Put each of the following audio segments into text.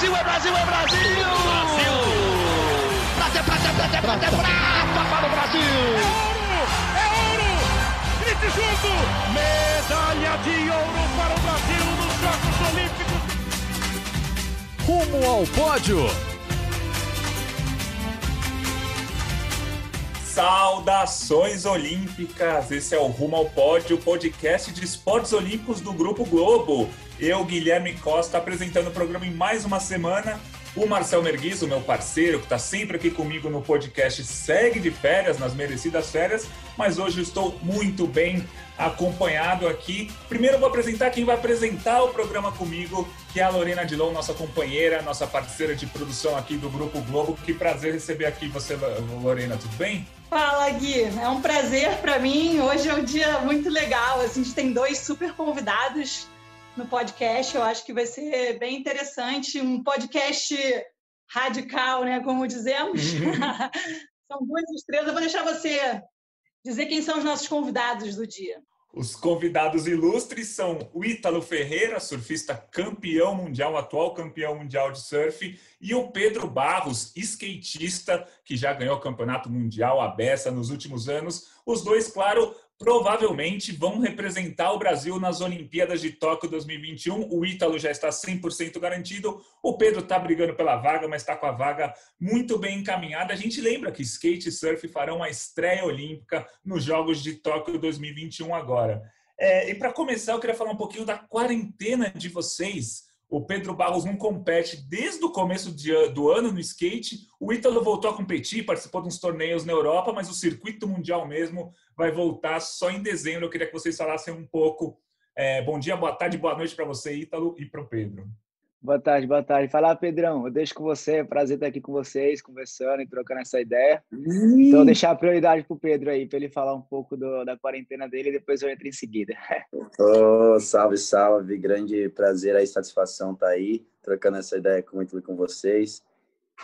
Brasil, é Brasil, é Brasil! Brasil! Prata, prata, prata, prata, prata para o Brasil! É ouro! É ouro! Grite junto! Medalha de ouro para o Brasil nos Jogos Olímpicos! Rumo ao pódio! Saudações olímpicas! Esse é o Rumo ao Pódio, podcast de esportes olímpicos do Grupo Globo. Eu, Guilherme Costa, apresentando o programa em mais uma semana. O Marcel Merguiz, o meu parceiro, que está sempre aqui comigo no podcast, segue de férias, nas merecidas férias, mas hoje estou muito bem acompanhado aqui. Primeiro vou apresentar quem vai apresentar o programa comigo, que é a Lorena Dilon, nossa companheira, nossa parceira de produção aqui do Grupo Globo. Que prazer receber aqui você, Lorena, tudo bem? Fala, Gui. É um prazer para mim. Hoje é um dia muito legal. A gente tem dois super convidados no podcast. Eu acho que vai ser bem interessante. Um podcast radical, né? Como dizemos. Uhum. são duas estrelas. Eu vou deixar você dizer quem são os nossos convidados do dia. Os convidados ilustres são o Ítalo Ferreira, surfista campeão mundial, atual campeão mundial de surf, e o Pedro Barros, skatista, que já ganhou o campeonato mundial a beça nos últimos anos. Os dois, claro, provavelmente vão representar o Brasil nas Olimpíadas de Tóquio 2021. O Ítalo já está 100% garantido. O Pedro está brigando pela vaga, mas está com a vaga muito bem encaminhada. A gente lembra que skate e surf farão a estreia olímpica nos Jogos de Tóquio 2021 agora. É, e para começar, eu queria falar um pouquinho da quarentena de vocês. O Pedro Barros não compete desde o começo do ano no skate. O Ítalo voltou a competir, participou de uns torneios na Europa, mas o circuito mundial mesmo vai voltar só em dezembro. Eu queria que vocês falassem um pouco. É, bom dia, boa tarde, boa noite para você, Ítalo, e para o Pedro. Boa tarde, boa tarde. Fala, Pedrão. Eu deixo com você. É prazer estar aqui com vocês, conversando e trocando essa ideia. Ih. Então, deixar a prioridade para o Pedro aí, para ele falar um pouco do, da quarentena dele e depois eu entro em seguida. Oh, salve, salve. Grande prazer aí, satisfação estar tá aí, trocando essa ideia com, muito com vocês.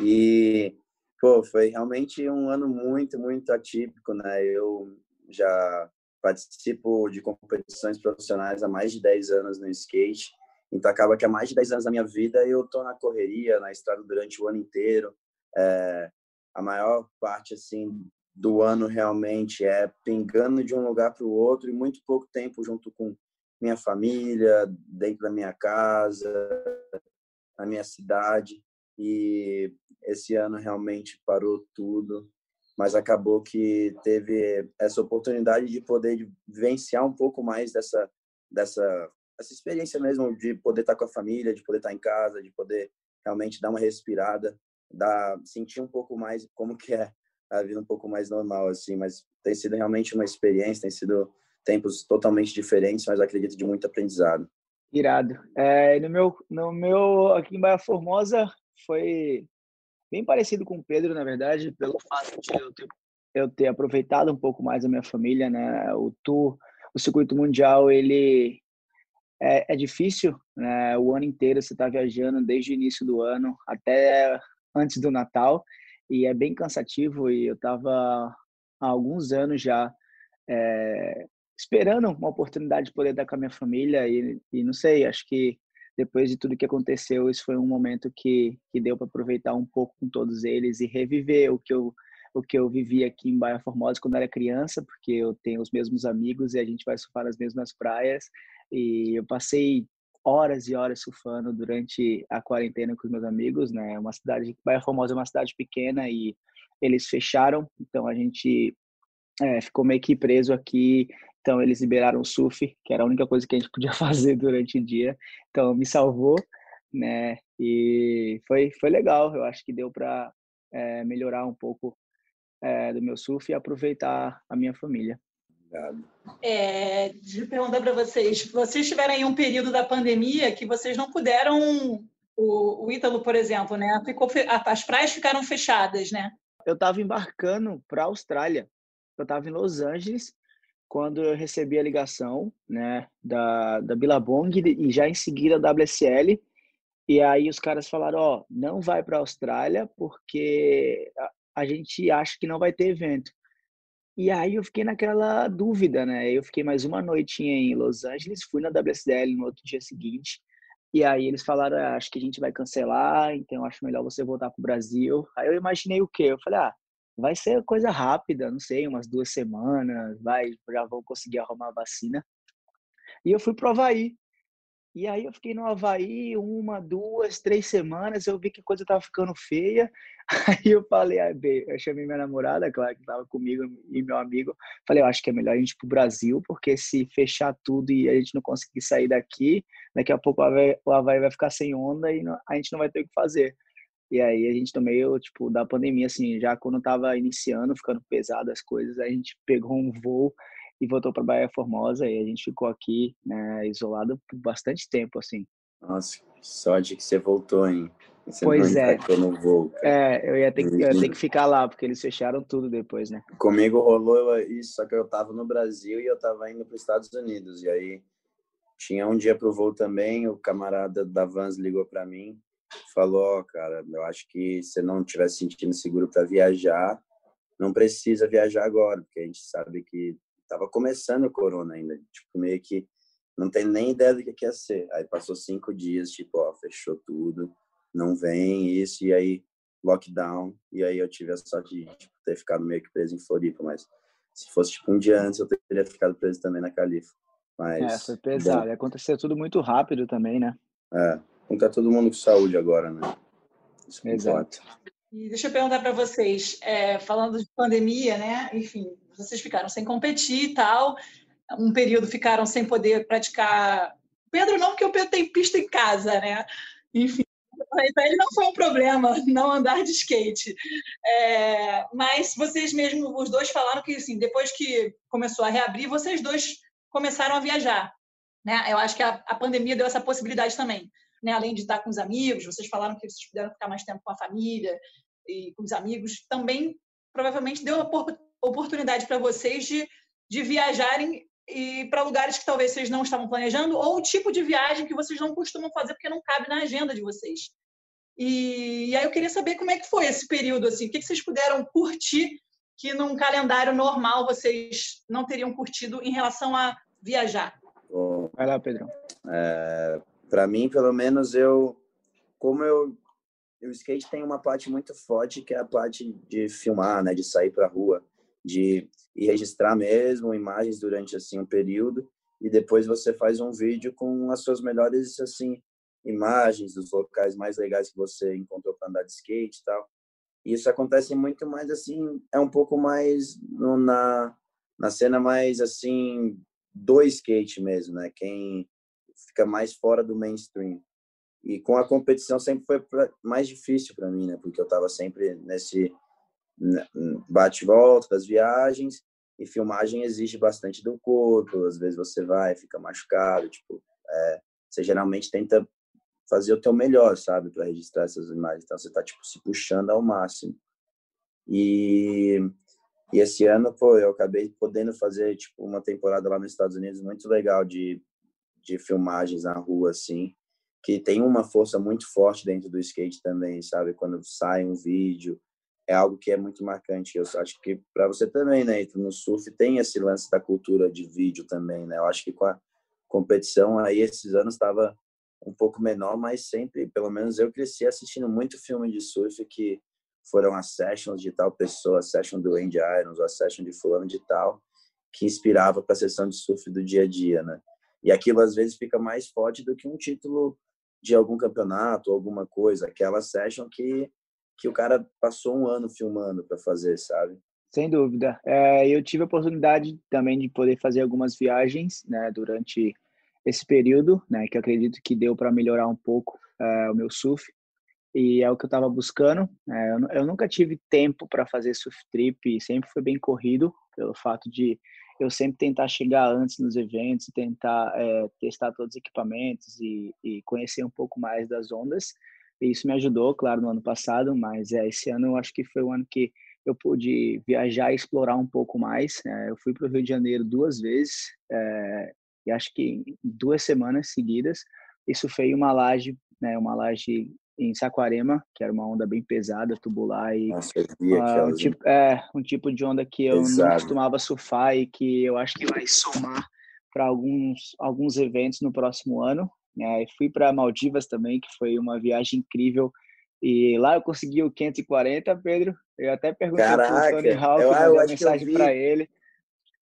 E, pô, foi realmente um ano muito, muito atípico, né? Eu já participo de competições profissionais há mais de 10 anos no skate então acaba que há mais de 10 anos da minha vida eu tô na correria, na estrada durante o ano inteiro. É, a maior parte assim do ano realmente é pingando de um lugar para o outro e muito pouco tempo junto com minha família, dentro da minha casa, na minha cidade. E esse ano realmente parou tudo, mas acabou que teve essa oportunidade de poder vivenciar um pouco mais dessa dessa essa experiência mesmo de poder estar com a família, de poder estar em casa, de poder realmente dar uma respirada, dar, sentir um pouco mais como que é a vida um pouco mais normal, assim. Mas tem sido realmente uma experiência, tem sido tempos totalmente diferentes, mas acredito de muito aprendizado. Irado. É, no meu, no meu aqui em Baia Formosa foi bem parecido com o Pedro, na verdade, pelo fato de eu ter, eu ter aproveitado um pouco mais a minha família, né? O tour, o circuito mundial, ele é, é difícil, né? O ano inteiro você está viajando desde o início do ano até antes do Natal e é bem cansativo. E eu estava há alguns anos já é, esperando uma oportunidade de poder dar com a minha família e, e não sei, acho que depois de tudo que aconteceu, isso foi um momento que, que deu para aproveitar um pouco com todos eles e reviver o que eu o que eu vivi aqui em Baia Formosa quando era criança, porque eu tenho os mesmos amigos e a gente vai surfar nas mesmas praias. E eu passei horas e horas surfando durante a quarentena com os meus amigos, né? Uma cidade, Baia Formosa é uma cidade pequena e eles fecharam, então a gente é, ficou meio que preso aqui. Então eles liberaram o surf, que era a única coisa que a gente podia fazer durante o dia. Então me salvou, né? E foi foi legal. Eu acho que deu para é, melhorar um pouco é, do meu surf e aproveitar a minha família. Obrigado. É, de perguntar para vocês, vocês tiveram aí um período da pandemia que vocês não puderam, o, o Ítalo, por exemplo, né? Ficou, as praias ficaram fechadas, né? Eu estava embarcando para a Austrália. Eu estava em Los Angeles quando eu recebi a ligação, né, da, da Billabong e já em seguida da WSL. E aí os caras falaram, ó, oh, não vai para a Austrália porque a gente acha que não vai ter evento. E aí eu fiquei naquela dúvida, né? Eu fiquei mais uma noitinha em Los Angeles, fui na WSL no outro dia seguinte. E aí eles falaram, ah, acho que a gente vai cancelar, então acho melhor você voltar pro Brasil. Aí eu imaginei o quê? Eu falei, ah, vai ser coisa rápida, não sei, umas duas semanas, vai, já vou conseguir arrumar a vacina. E eu fui pro Havaí. E aí eu fiquei no Havaí uma, duas, três semanas, eu vi que a coisa tava ficando feia. Aí eu falei, ah, eu chamei minha namorada, claro, que tava comigo, e meu amigo. Falei, eu acho que é melhor a gente ir pro Brasil, porque se fechar tudo e a gente não conseguir sair daqui, daqui a pouco o Havaí, o Havaí vai ficar sem onda e a gente não vai ter o que fazer. E aí a gente meio, tipo, da pandemia, assim, já quando tava iniciando, ficando pesado as coisas, a gente pegou um voo e voltou para Bahia Formosa e a gente ficou aqui, né, isolado por bastante tempo, assim. Nossa, sorte que você voltou, hein? Você pois é. voo. É, eu ia, ter, eu ia ter que ficar lá, porque eles fecharam tudo depois, né? Comigo rolou isso, só que eu tava no Brasil e eu tava indo para os Estados Unidos. E aí tinha um dia pro voo também, o camarada da Vans ligou para mim, falou, oh, cara, eu acho que se não estiver se sentindo seguro para viajar, não precisa viajar agora, porque a gente sabe que tava começando o corona ainda, tipo, meio que não tem nem ideia do que ia ser. Aí passou cinco dias, tipo, ó, fechou tudo, não vem isso, e aí lockdown, e aí eu tive a sorte de tipo, ter ficado meio que preso em Floripa, mas se fosse tipo um dia antes eu teria ficado preso também na Califa. Mas, é, foi pesado. Bom, Aconteceu tudo muito rápido também, né? É, não tá todo mundo com saúde agora, né? Isso Exato. E deixa eu perguntar para vocês, é, falando de pandemia, né? Enfim, vocês ficaram sem competir e tal, um período ficaram sem poder praticar. Pedro não, porque o Pedro tem pista em casa, né? Enfim, para ele não foi um problema não andar de skate. É, mas vocês mesmos, os dois falaram que assim, depois que começou a reabrir, vocês dois começaram a viajar. Né? Eu acho que a, a pandemia deu essa possibilidade também. Né? Além de estar com os amigos, vocês falaram que vocês puderam ficar mais tempo com a família e com os amigos, também provavelmente deu a oportunidade para vocês de, de viajarem e para lugares que talvez vocês não estavam planejando ou o tipo de viagem que vocês não costumam fazer porque não cabe na agenda de vocês. E, e aí eu queria saber como é que foi esse período assim, o que, que vocês puderam curtir que num calendário normal vocês não teriam curtido em relação a viajar. Vai lá, Pedrão. É, para mim, pelo menos eu, como eu o skate tem uma parte muito forte que é a parte de filmar, né, de sair para rua de ir registrar mesmo imagens durante assim um período e depois você faz um vídeo com as suas melhores assim imagens dos locais mais legais que você encontrou para andar de skate e tal. E isso acontece muito mais assim, é um pouco mais no, na na cena mais assim do skate mesmo, né? Quem fica mais fora do mainstream. E com a competição sempre foi mais difícil para mim, né? Porque eu estava sempre nesse bate-volta das viagens e filmagem exige bastante do corpo. Às vezes você vai, fica machucado, tipo, é, você geralmente tenta fazer o teu melhor, sabe, para registrar essas imagens. Então você tá tipo se puxando ao máximo. E e esse ano, pô, eu acabei podendo fazer tipo uma temporada lá nos Estados Unidos muito legal de de filmagens na rua assim, que tem uma força muito forte dentro do skate também, sabe? Quando sai um vídeo, é algo que é muito marcante. Eu acho que para você também, né, no surf tem esse lance da cultura de vídeo também, né? Eu acho que com a competição aí esses anos estava um pouco menor, mas sempre, pelo menos eu cresci assistindo muito filme de surf que foram as sessions de tal pessoa, a session do Andy Irons, a session de fulano de tal, que inspirava para a sessão de surf do dia a dia, né? E aquilo às vezes fica mais forte do que um título de algum campeonato, alguma coisa, aquela session que que o cara passou um ano filmando para fazer, sabe? Sem dúvida. É, eu tive a oportunidade também de poder fazer algumas viagens, né, durante esse período, né, que acredito que deu para melhorar um pouco é, o meu surf e é o que eu estava buscando. É, eu, eu, nunca tive tempo para fazer surf trip, sempre foi bem corrido pelo fato de eu sempre tentar chegar antes nos eventos, tentar é, testar todos os equipamentos e, e conhecer um pouco mais das ondas. Isso me ajudou, claro, no ano passado, mas é, esse ano eu acho que foi o ano que eu pude viajar e explorar um pouco mais. É, eu fui para o Rio de Janeiro duas vezes, é, e acho que duas semanas seguidas. Isso foi uma laje, né, uma laje em Saquarema, que era uma onda bem pesada, tubular e Nossa, uh, um, tipo, é, um tipo de onda que eu Exato. não costumava surfar e que eu acho que vai somar para alguns, alguns eventos no próximo ano. É, fui para Maldivas também, que foi uma viagem incrível. E lá eu consegui o 540, Pedro. Eu até perguntei para o Tony Hawk, eu, eu mandei mensagem para ele.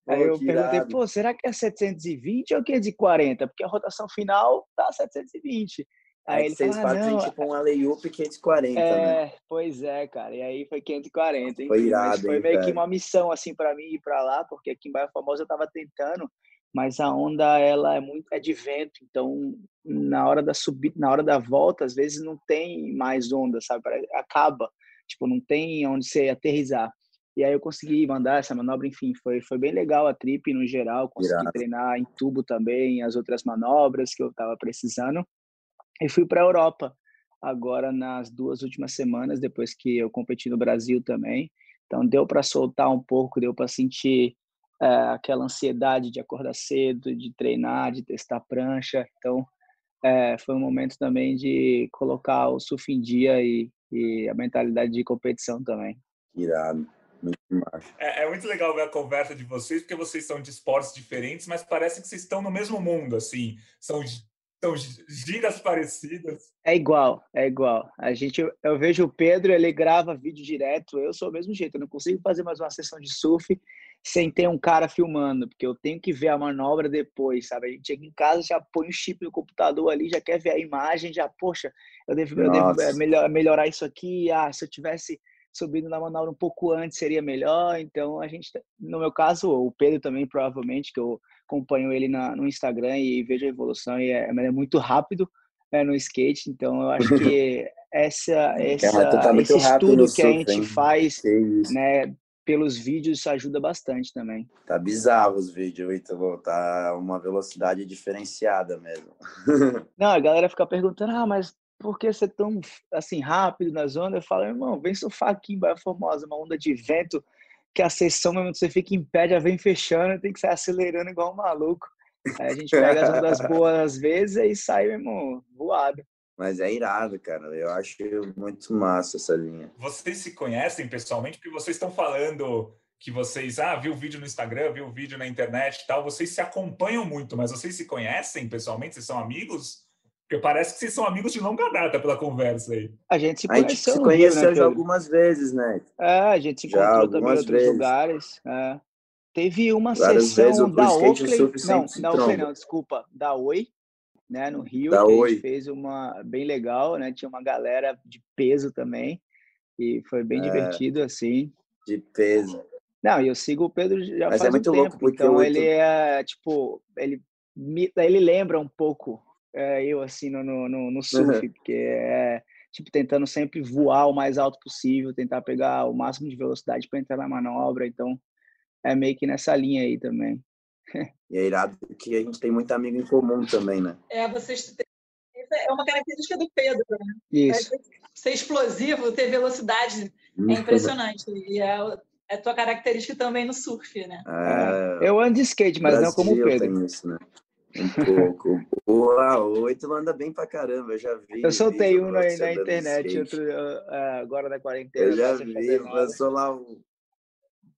Aí eu perguntei, irado. pô, será que é 720 ou 540? Porque a rotação final tá 720. Aí, ele falou, ah, não, tipo um alley-oop 540, é, né? Pois é, cara. E aí foi 540. Enfim, foi irado, Foi hein, meio cara. que uma missão, assim, para mim ir para lá, porque aqui em Baía Formosa eu tava tentando, mas a onda, ela é muito, é de vento. Então, na hora da subida, na hora da volta, às vezes não tem mais onda, sabe? Acaba. Tipo, não tem onde você aterrizar. E aí eu consegui mandar essa manobra, enfim, foi, foi bem legal a trip no geral, consegui Irado. treinar em tubo também, as outras manobras que eu estava precisando. E fui para a Europa agora nas duas últimas semanas, depois que eu competi no Brasil também. Então deu para soltar um pouco, deu para sentir é, aquela ansiedade de acordar cedo, de treinar, de testar prancha. Então é, foi um momento também de colocar o surf em dia e, e a mentalidade de competição também. Irado. Muito é, é, muito legal ver a conversa de vocês, porque vocês são de esportes diferentes, mas parece que vocês estão no mesmo mundo, assim. São, são giras parecidas. É igual, é igual. A gente, eu vejo o Pedro, ele grava vídeo direto, eu sou o mesmo jeito, eu não consigo fazer mais uma sessão de surf sem ter um cara filmando, porque eu tenho que ver a manobra depois, sabe? A gente chega em casa, já põe o chip no computador ali, já quer ver a imagem, já, poxa, eu devo, eu devo é, melhor, melhorar isso aqui, ah, se eu tivesse subindo na manobra um pouco antes seria melhor. Então a gente, no meu caso, o Pedro também provavelmente que eu acompanho ele na, no Instagram e vejo a evolução e é, é muito rápido é, no skate. Então eu acho que essa, essa tá esse estudo que a gente hein? faz, né? Pelos vídeos ajuda bastante também. Tá bizarro os vídeos, Ítalo. Tá uma velocidade diferenciada mesmo. Não, a galera fica perguntando, ah, mas por que ser tão assim rápido na zona? Eu falo, irmão, vem surfar aqui em Baía Formosa, uma onda de vento que a sessão mesmo você fica em pé, já vem fechando, tem que sair acelerando igual um maluco. Aí a gente pega as ondas boas às vezes e sai, meu irmão, voado. Mas é irado, cara. Eu acho muito massa essa linha. Vocês se conhecem pessoalmente? Porque vocês estão falando que vocês, ah, viu o vídeo no Instagram, viu o vídeo na internet e tal. Vocês se acompanham muito, mas vocês se conhecem pessoalmente? Vocês são amigos? Porque parece que vocês são amigos de longa data pela conversa aí. A gente se conheceu, a gente se conheceu né, algumas vezes, né? É, a gente se encontrou também em outros vezes. lugares. É. Teve uma Várias sessão da Oakley, não, da Oakley não, desculpa, da Oi, né, no Rio, da que Oi. a gente fez uma bem legal, né? Tinha uma galera de peso também e foi bem é, divertido assim. De peso. Não, e eu sigo o Pedro já Mas é faz é muito um tempo, louco porque então ele é tipo, ele ele lembra um pouco é, eu assim no, no, no surf, uhum. porque é tipo tentando sempre voar o mais alto possível, tentar pegar o máximo de velocidade para entrar na manobra, então é meio que nessa linha aí também. e é irado que a gente tem muito amigo em comum também, né? É, vocês é uma característica do Pedro, né? Isso. Ser explosivo, ter velocidade, é impressionante. E é, é tua característica também no surf, né? É, eu ando de skate, mas Brasil não como o Pedro. Isso, né? Um pouco. Uau, o Ítalo anda bem pra caramba, eu já vi. Eu soltei um aí na internet outro, uh, agora na quarentena. Eu já vi, lançou lá o.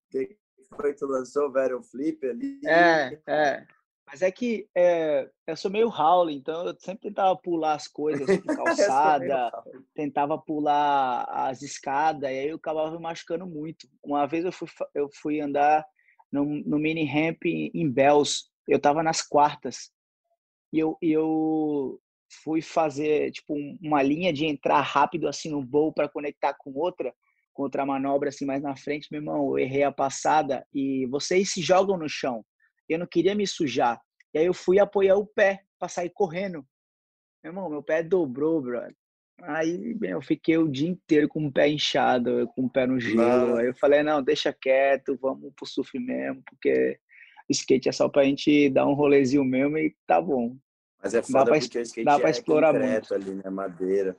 que foi que tu lançou? O Vero Flip ali? É, é. Mas é que é, eu sou meio Howling, então eu sempre tentava pular as coisas, tipo calçada, tentava pular as escadas, e aí eu acabava me machucando muito. Uma vez eu fui, eu fui andar no, no mini ramp em Bells, eu tava nas quartas e eu, eu fui fazer tipo uma linha de entrar rápido assim no bowl para conectar com outra, com outra manobra assim mais na frente, meu irmão, eu errei a passada e vocês se jogam no chão. Eu não queria me sujar. E aí eu fui apoiar o pé para sair correndo. Meu irmão, meu pé dobrou, brother. Aí eu fiquei o dia inteiro com o pé inchado, com o pé no gelo. Aí eu falei, não, deixa quieto, vamos pro surf mesmo, porque skate é só pra gente dar um rolezinho mesmo e tá bom. Mas é foda pra, porque o skate dá pra é explorar muito. ali, né? Madeira.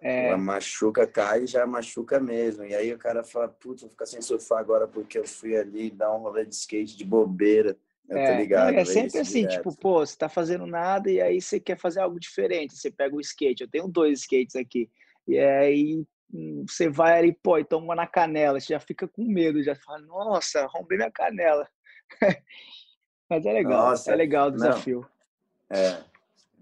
É. Ela machuca, cai e já machuca mesmo. E aí o cara fala, putz, vou ficar sem surfar agora porque eu fui ali dar um rolê de skate de bobeira. Eu é, tô ligado. É, é sempre assim, direto. tipo, pô, você tá fazendo nada e aí você quer fazer algo diferente. Você pega o skate, eu tenho dois skates aqui. E aí hum, você vai ali, pô, e toma na canela, você já fica com medo, já fala, nossa, rompei minha canela. Mas é legal, Nossa, é legal o desafio. Não. É.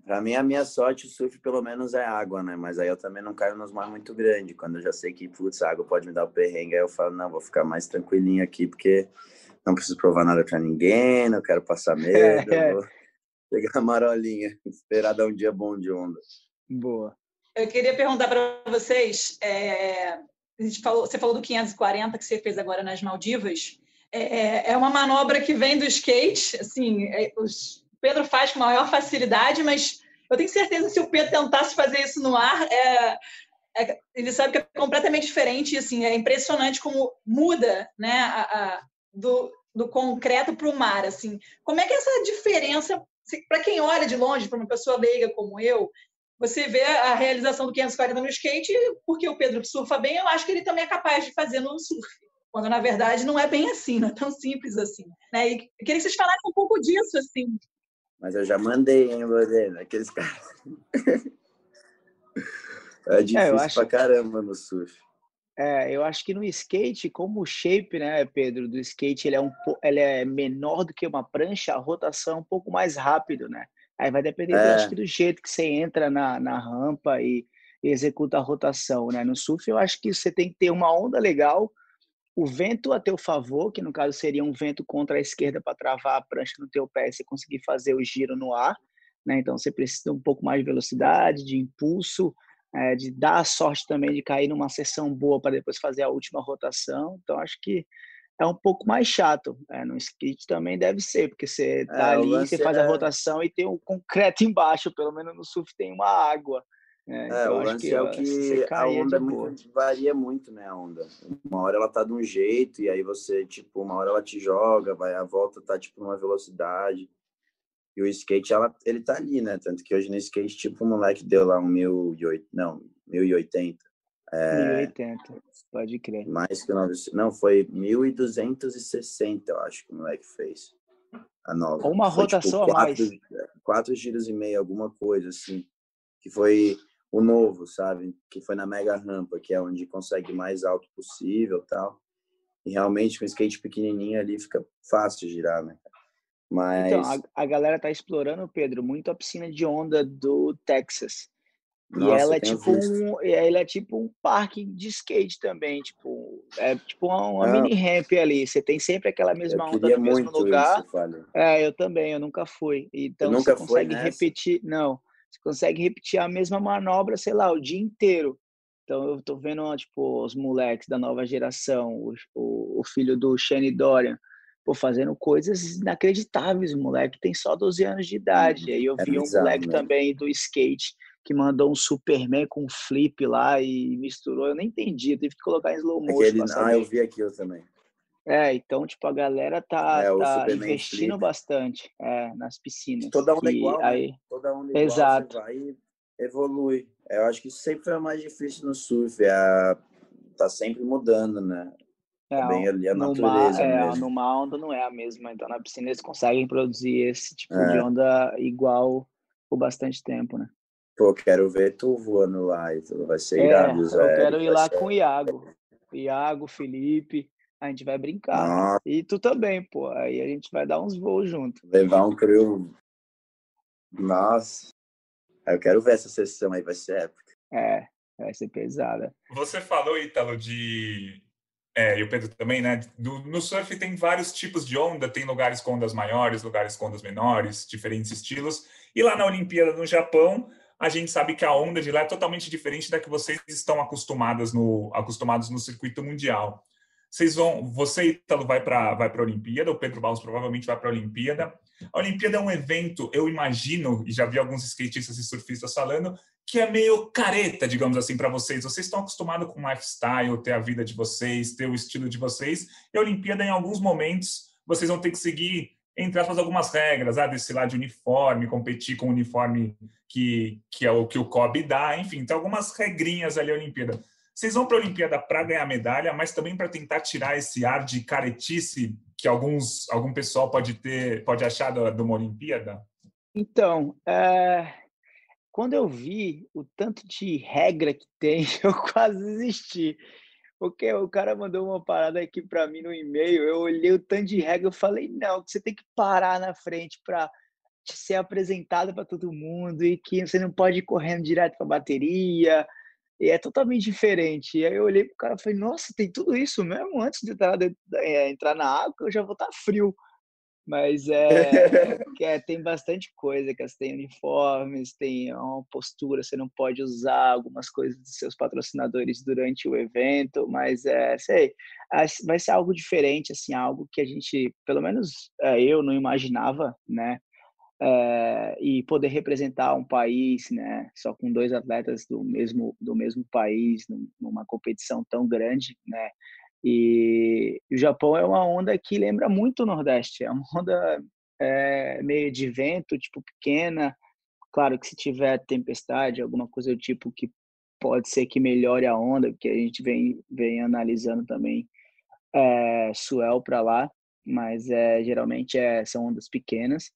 Pra mim, a minha sorte, o surf pelo menos é água, né? Mas aí eu também não caio nos mar muito grande. Quando eu já sei que, putz, a água pode me dar o perrengue, aí eu falo, não, vou ficar mais tranquilinho aqui, porque não preciso provar nada pra ninguém, não quero passar medo. É. Vou pegar a marolinha, esperar dar um dia bom de onda. Boa. Eu queria perguntar para vocês, é, a gente falou, você falou do 540 que você fez agora nas Maldivas. É, é, é uma manobra que vem do skate, assim, é, os, o Pedro faz com maior facilidade, mas eu tenho certeza que se o Pedro tentasse fazer isso no ar, é, é, ele sabe que é completamente diferente, assim, é impressionante como muda, né, a, a, do, do concreto para o mar, assim. Como é que é essa diferença, para quem olha de longe, para uma pessoa leiga como eu, você vê a realização do 540 no skate, porque o Pedro surfa bem, eu acho que ele também é capaz de fazer no surf. Quando, na verdade, não é bem assim, não é tão simples assim. Né? E queria que vocês falassem um pouco disso, assim. Mas eu já mandei, hein, Lorena? Aqueles caras... é difícil é, acho... pra caramba no surf. É, eu acho que no skate, como o shape, né, Pedro, do skate, ele é, um, ele é menor do que uma prancha, a rotação é um pouco mais rápido, né? Aí vai depender, é. acho que do jeito que você entra na, na rampa e, e executa a rotação, né? No surf, eu acho que você tem que ter uma onda legal, o vento a teu favor, que no caso seria um vento contra a esquerda para travar a prancha no teu pé e você conseguir fazer o giro no ar, né? Então você precisa um pouco mais de velocidade, de impulso, é, de dar a sorte também de cair numa sessão boa para depois fazer a última rotação. Então acho que é um pouco mais chato. É, no skate também deve ser, porque você tá é, ali, você faz é... a rotação e tem um concreto embaixo, pelo menos no surf tem uma água. É, é então o lance que, é o que a onda muito, varia muito, né, a onda. Uma hora ela tá de um jeito e aí você, tipo, uma hora ela te joga, vai, a volta tá, tipo, numa velocidade. E o skate, ela, ele tá ali, né? Tanto que hoje no skate, tipo, o moleque deu lá um mil e oito, não, mil e oitenta. É, 1080, pode crer. Mais que 900. Não, foi 1.260, eu acho que o moleque fez. A nova. Uma foi, tipo, rotação tipo, quatro, a mais. Quatro giros e meio, alguma coisa assim. Que foi o novo, sabe? Que foi na mega rampa, que é onde consegue mais alto possível tal. E realmente com skate pequenininho ali fica fácil de girar, né? Mas... Então, a, a galera tá explorando, Pedro, muito a piscina de onda do Texas. Nossa, e ela é tipo um, ela é tipo um parque de skate também, tipo, é tipo uma, uma mini ramp ali. Você tem sempre aquela mesma onda no mesmo lugar. Isso, é, eu também, eu nunca fui. Então você consegue repetir, não, você consegue repetir a mesma manobra, sei lá, o dia inteiro. Então eu tô vendo, tipo, os moleques da nova geração, o, o, o filho do Shane Dorian, pô, fazendo coisas inacreditáveis. O moleque tem só 12 anos de idade. E aí eu é vi um moleque né? também do skate que mandou um Superman com um flip lá e misturou. Eu nem entendi, eu tive que colocar em slow motion. Aquele, ah, eu vi aquilo também. É, então, tipo, a galera tá, é, tá investindo flip. bastante é, nas piscinas. Toda onda e, igual, né? aí... né? Toda onda Exato. igual, Exato. evolui. Eu acho que isso sempre foi o mais difícil no surf, é a... tá sempre mudando, né? É, bem ali a natureza é, mesmo. Numa onda não é a mesma, então na piscina eles conseguem produzir esse tipo é. de onda igual por bastante tempo, né? Pô, quero ver tu voando lá e tudo. Vai ser é, irado, Zé. Eu quero ir lá ser... com o Iago. Iago, Felipe. A gente vai brincar. Nossa. E tu também, pô. Aí a gente vai dar uns voos junto. Levar um crew. Nossa. Eu quero ver essa sessão aí, vai ser épica. É, vai ser pesada. Você falou, Ítalo, de. É, e o Pedro também, né? Do, no surf tem vários tipos de onda, tem lugares com ondas maiores, lugares com ondas menores, diferentes estilos. E lá na Olimpíada no Japão, a gente sabe que a onda de lá é totalmente diferente da que vocês estão acostumadas no, acostumados no circuito mundial. Vocês vão, você, Ítalo, vai para vai a Olimpíada, o Pedro Barros provavelmente vai para a Olimpíada. A Olimpíada é um evento, eu imagino, e já vi alguns skatistas e surfistas falando, que é meio careta, digamos assim, para vocês. Vocês estão acostumados com o lifestyle, ter a vida de vocês, ter o estilo de vocês, e a Olimpíada, em alguns momentos, vocês vão ter que seguir entre aspas, algumas regras, ah, desse lado de uniforme, competir com o uniforme que, que é o que o COB dá, enfim, tem algumas regrinhas ali a Olimpíada. Vocês vão para a Olimpíada para ganhar medalha, mas também para tentar tirar esse ar de caretice que alguns, algum pessoal pode ter, pode achar de uma Olimpíada? Então, é... quando eu vi o tanto de regra que tem, eu quase desisti. Porque o cara mandou uma parada aqui para mim no e-mail, eu olhei o tanto de regra, eu falei, não, que você tem que parar na frente para ser apresentado para todo mundo e que você não pode ir correndo direto para bateria, e é totalmente diferente. E aí eu olhei pro cara e falei, nossa, tem tudo isso mesmo? Antes de entrar, de, é, entrar na água, eu já vou estar tá frio. Mas é, é, tem bastante coisa, que tem uniformes, tem uma postura, você não pode usar algumas coisas dos seus patrocinadores durante o evento, mas é, sei, vai ser algo diferente, assim, algo que a gente, pelo menos é, eu não imaginava, né? É, e poder representar um país, né, só com dois atletas do mesmo do mesmo país numa competição tão grande, né, e o Japão é uma onda que lembra muito o Nordeste. É uma onda é, meio de vento, tipo pequena. Claro que se tiver tempestade, alguma coisa do tipo que pode ser que melhore a onda, porque a gente vem, vem analisando também é, swell para lá, mas é, geralmente é, são ondas pequenas.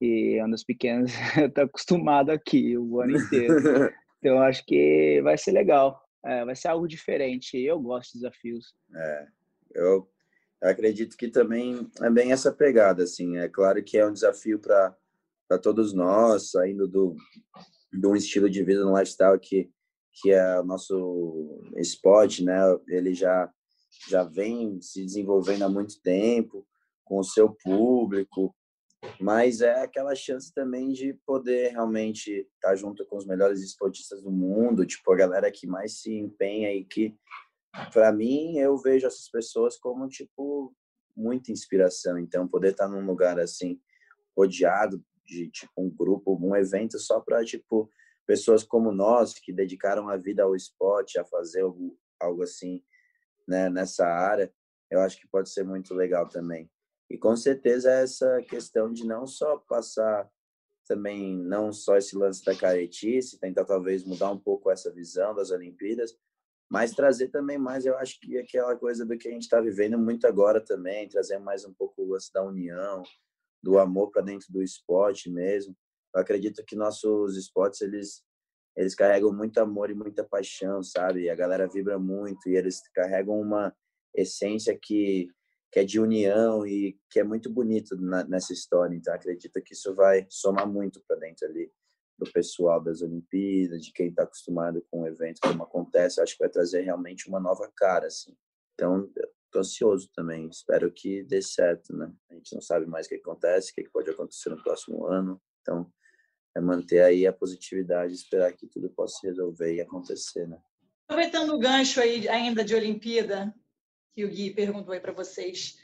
E ondas pequenas eu tô acostumado aqui o ano inteiro. Então acho que vai ser legal. É, vai ser algo diferente. Eu gosto de desafios. É, eu acredito que também é bem essa pegada, assim. É claro que é um desafio para para todos nós, saindo do de um estilo de vida, um lifestyle que que é o nosso esporte, né? Ele já já vem se desenvolvendo há muito tempo com o seu público, mas é aquela chance também de poder realmente estar tá junto com os melhores esportistas do mundo, tipo a galera que mais se empenha e que para mim eu vejo essas pessoas como tipo muita inspiração. Então poder estar tá num lugar assim rodeado de tipo um grupo, um evento só para tipo pessoas como nós que dedicaram a vida ao esporte, a fazer algo, algo assim, né, nessa área, eu acho que pode ser muito legal também. E com certeza essa questão de não só passar também, não só esse lance da caretice, tentar talvez mudar um pouco essa visão das Olimpíadas, mas trazer também mais, eu acho que aquela coisa do que a gente está vivendo muito agora também, trazer mais um pouco o lance da união, do amor para dentro do esporte mesmo. Eu acredito que nossos esportes, eles eles carregam muito amor e muita paixão, sabe? A galera vibra muito e eles carregam uma essência que que é de união e que é muito bonito na, nessa história. Então, acredito que isso vai somar muito para dentro ali do pessoal das Olimpíadas, de quem está acostumado com o evento como acontece. Acho que vai trazer realmente uma nova cara, assim. Então, estou ansioso também. Espero que dê certo, né? A gente não sabe mais o que acontece, o que pode acontecer no próximo ano. Então, é manter aí a positividade, esperar que tudo possa se resolver e acontecer, né? Aproveitando o gancho aí ainda de Olimpíada, que o Gui perguntou aí para vocês.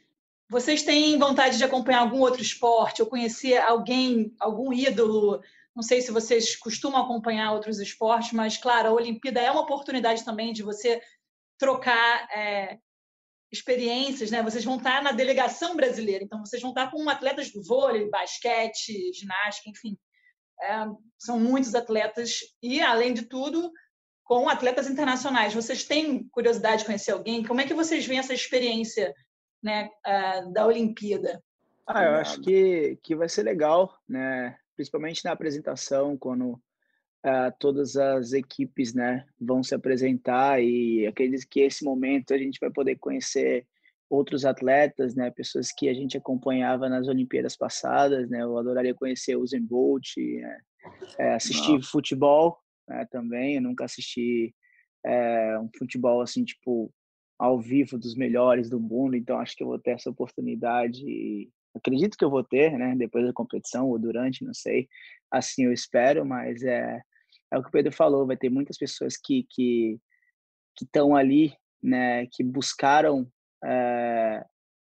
Vocês têm vontade de acompanhar algum outro esporte ou conhecer alguém, algum ídolo? Não sei se vocês costumam acompanhar outros esportes, mas, claro, a Olimpíada é uma oportunidade também de você trocar é, experiências, né? Vocês vão estar na delegação brasileira, então vocês vão estar com atletas do vôlei, basquete, ginástica, enfim. É, são muitos atletas e, além de tudo, com atletas internacionais. Vocês têm curiosidade de conhecer alguém? Como é que vocês veem essa experiência né, uh, da Olimpíada? Ah, eu acho que, que vai ser legal, né? principalmente na apresentação, quando uh, todas as equipes né, vão se apresentar e acredito que esse momento a gente vai poder conhecer outros atletas, né, pessoas que a gente acompanhava nas Olimpíadas passadas, né, eu adoraria conhecer o Zen Bolt, né, é, assistir Nossa. futebol, né, também. Eu nunca assisti é, um futebol assim, tipo, ao vivo dos melhores do mundo, então acho que eu vou ter essa oportunidade. Acredito que eu vou ter, né, depois da competição ou durante, não sei. Assim eu espero, mas é, é o que o Pedro falou, vai ter muitas pessoas que que que estão ali, né, que buscaram é,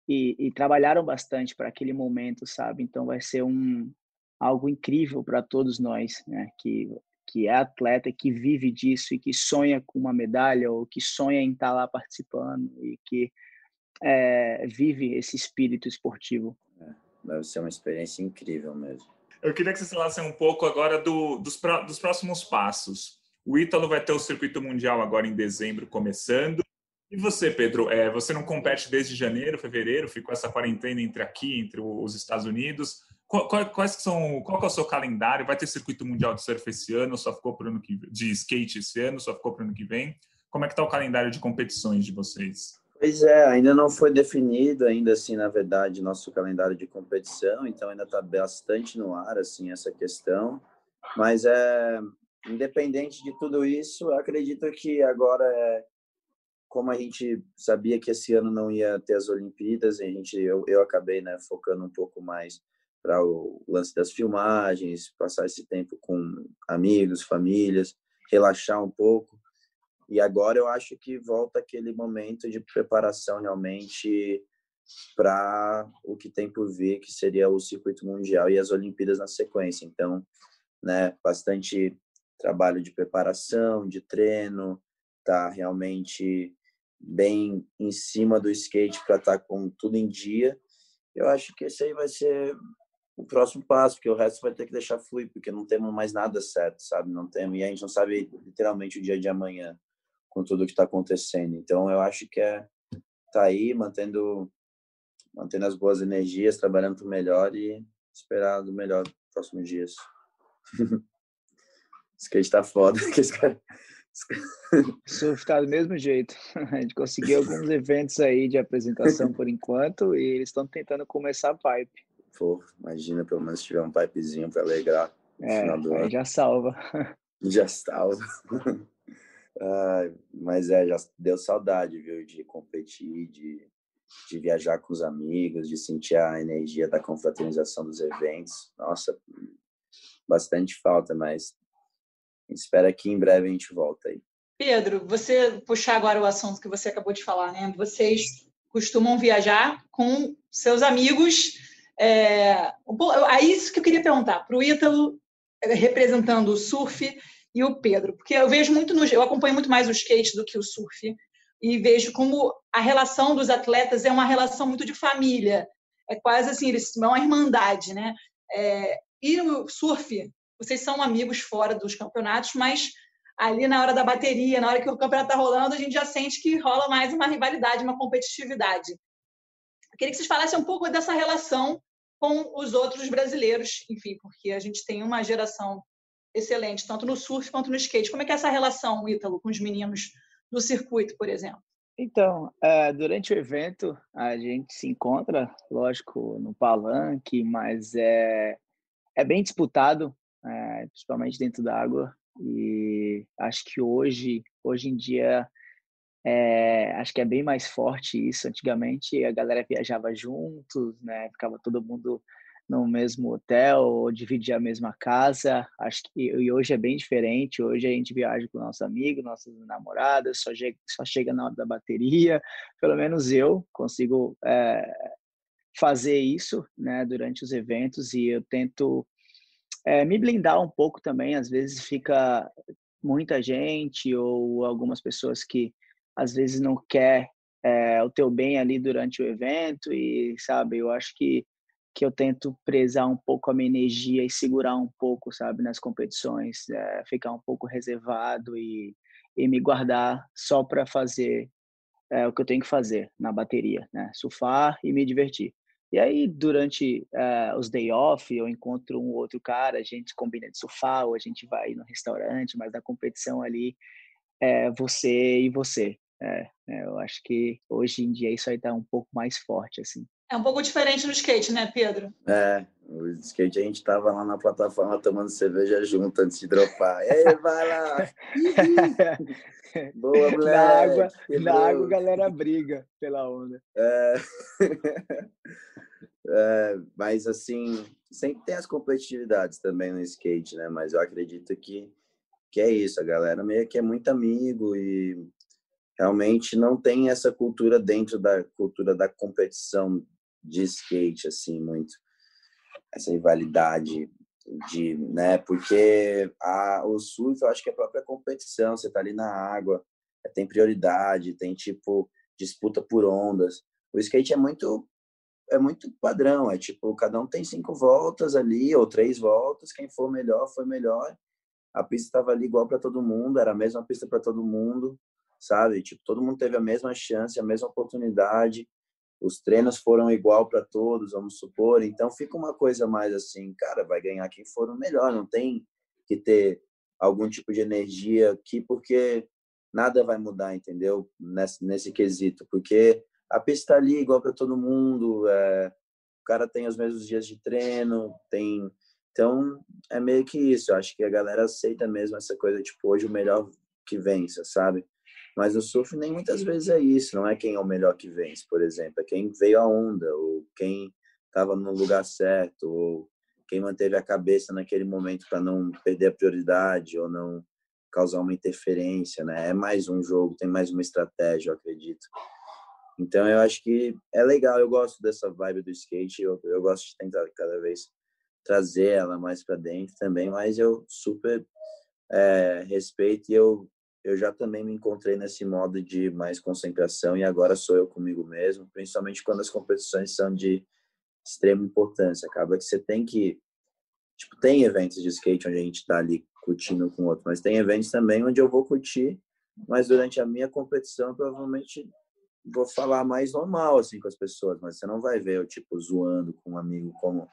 e, e, trabalharam bastante para aquele momento, sabe? Então vai ser um algo incrível para todos nós, né? Que que é atleta, que vive disso e que sonha com uma medalha ou que sonha em estar lá participando e que é, vive esse espírito esportivo. É, deve ser uma experiência incrível mesmo. Eu queria que você falasse um pouco agora do, dos, dos próximos passos. O Ítalo vai ter o circuito mundial agora em dezembro começando. E você, Pedro? É, você não compete desde janeiro, fevereiro? Ficou essa quarentena entre aqui, entre os Estados Unidos. Quais são, qual é o seu calendário? Vai ter circuito mundial de surf esse ano? Só ficou para ano que de skate esse ano? Só ficou para ano que vem? Como é que está o calendário de competições de vocês? Pois é, ainda não foi definido ainda assim, na verdade, nosso calendário de competição, então ainda está bastante no ar assim essa questão. Mas é independente de tudo isso, acredito que agora é como a gente sabia que esse ano não ia ter as Olimpíadas, a gente eu, eu acabei né, focando um pouco mais para o lance das filmagens, passar esse tempo com amigos, famílias, relaxar um pouco. E agora eu acho que volta aquele momento de preparação realmente para o que tem por vir, que seria o circuito mundial e as Olimpíadas na sequência. Então, né, bastante trabalho de preparação, de treino, tá realmente bem em cima do skate para estar tá com tudo em dia. Eu acho que esse aí vai ser o próximo passo, porque o resto vai ter que deixar fluir, porque não temos mais nada certo, sabe? Não temos, e a gente não sabe literalmente o dia de amanhã com tudo que está acontecendo. Então, eu acho que é tá aí, mantendo mantendo as boas energias, trabalhando para o melhor e esperar do melhor nos próximos dias. Skate tá foda. Surf tá do mesmo jeito. A gente conseguiu alguns eventos aí de apresentação por enquanto e eles estão tentando começar a pipe. Pô, imagina pelo menos tiver um pipezinho para alegrar. É, aí já salva. Já salva. ah, mas é, já deu saudade, viu, de competir, de, de viajar com os amigos, de sentir a energia da confraternização dos eventos. Nossa, bastante falta, mas espera que em breve a gente volta aí. Pedro, você puxar agora o assunto que você acabou de falar, né? Vocês costumam viajar com seus amigos. É, é isso que eu queria perguntar para o Ítalo, é, representando o surf e o Pedro, porque eu vejo muito no, eu acompanho muito mais o skate do que o surf e vejo como a relação dos atletas é uma relação muito de família, é quase assim eles são uma irmandade, né? É, e no surf vocês são amigos fora dos campeonatos, mas ali na hora da bateria, na hora que o campeonato está rolando, a gente já sente que rola mais uma rivalidade, uma competitividade. Eu queria que vocês falassem um pouco dessa relação com os outros brasileiros, enfim, porque a gente tem uma geração excelente, tanto no surf quanto no skate. Como é que é essa relação, Ítalo, com os meninos do circuito, por exemplo? Então, é, durante o evento, a gente se encontra, lógico, no palanque, mas é, é bem disputado é, principalmente dentro da água. E acho que hoje, hoje em dia, é, acho que é bem mais forte isso. Antigamente a galera viajava juntos, né? Ficava todo mundo no mesmo hotel ou dividia a mesma casa. Acho que e hoje é bem diferente. Hoje a gente viaja com nosso amigo, nossas namoradas, só chega, só chega na hora da bateria. Pelo menos eu consigo é, fazer isso, né? Durante os eventos e eu tento é, me blindar um pouco também. Às vezes fica muita gente ou algumas pessoas que às vezes não quer é, o teu bem ali durante o evento e sabe eu acho que que eu tento prezar um pouco a minha energia e segurar um pouco sabe nas competições é, ficar um pouco reservado e, e me guardar só para fazer é, o que eu tenho que fazer na bateria né surfar e me divertir e aí, durante os day off, eu encontro um outro cara, a gente combina de surfar, ou a gente vai no restaurante, mas na competição ali é você e você. É, é, eu acho que hoje em dia isso aí tá um pouco mais forte, assim. É um pouco diferente no skate, né, Pedro? É, no skate a gente tava lá na plataforma tomando cerveja junto antes de dropar. E aí, vai lá! Boa, moleque! Na água, na água a galera briga pela onda. É... é, mas, assim, sempre tem as competitividades também no skate, né? Mas eu acredito que, que é isso. A galera meio que é muito amigo e realmente não tem essa cultura dentro da cultura da competição de skate, assim, muito. Essa rivalidade de, né, porque a, o surf, eu acho que é a própria competição, você tá ali na água, tem prioridade, tem, tipo, disputa por ondas. O skate é muito é muito padrão, é tipo, cada um tem cinco voltas ali, ou três voltas, quem for melhor, foi melhor. A pista estava ali igual para todo mundo, era a mesma pista para todo mundo, sabe? Tipo, todo mundo teve a mesma chance, a mesma oportunidade os treinos foram igual para todos, vamos supor. Então fica uma coisa mais assim, cara, vai ganhar quem for o melhor, não tem que ter algum tipo de energia aqui, porque nada vai mudar, entendeu? Nesse, nesse quesito, porque a pista tá ali igual para todo mundo, é, o cara tem os mesmos dias de treino, tem então é meio que isso. Eu acho que a galera aceita mesmo essa coisa tipo hoje o melhor que vença, sabe? Mas no surf nem muitas vezes é isso. Não é quem é o melhor que vence, por exemplo, é quem veio a onda ou quem estava no lugar certo ou quem manteve a cabeça naquele momento para não perder a prioridade ou não causar uma interferência, né? É mais um jogo, tem mais uma estratégia, eu acredito. Então eu acho que é legal, eu gosto dessa vibe do skate, eu, eu gosto de tentar cada vez trazer ela mais para dentro também, mas eu super é, respeito e eu eu já também me encontrei nesse modo de mais concentração e agora sou eu comigo mesmo, principalmente quando as competições são de extrema importância. Acaba que você tem que tipo tem eventos de skate onde a gente está ali curtindo com o outro, mas tem eventos também onde eu vou curtir, mas durante a minha competição provavelmente vou falar mais normal assim com as pessoas, mas você não vai ver eu tipo zoando com um amigo como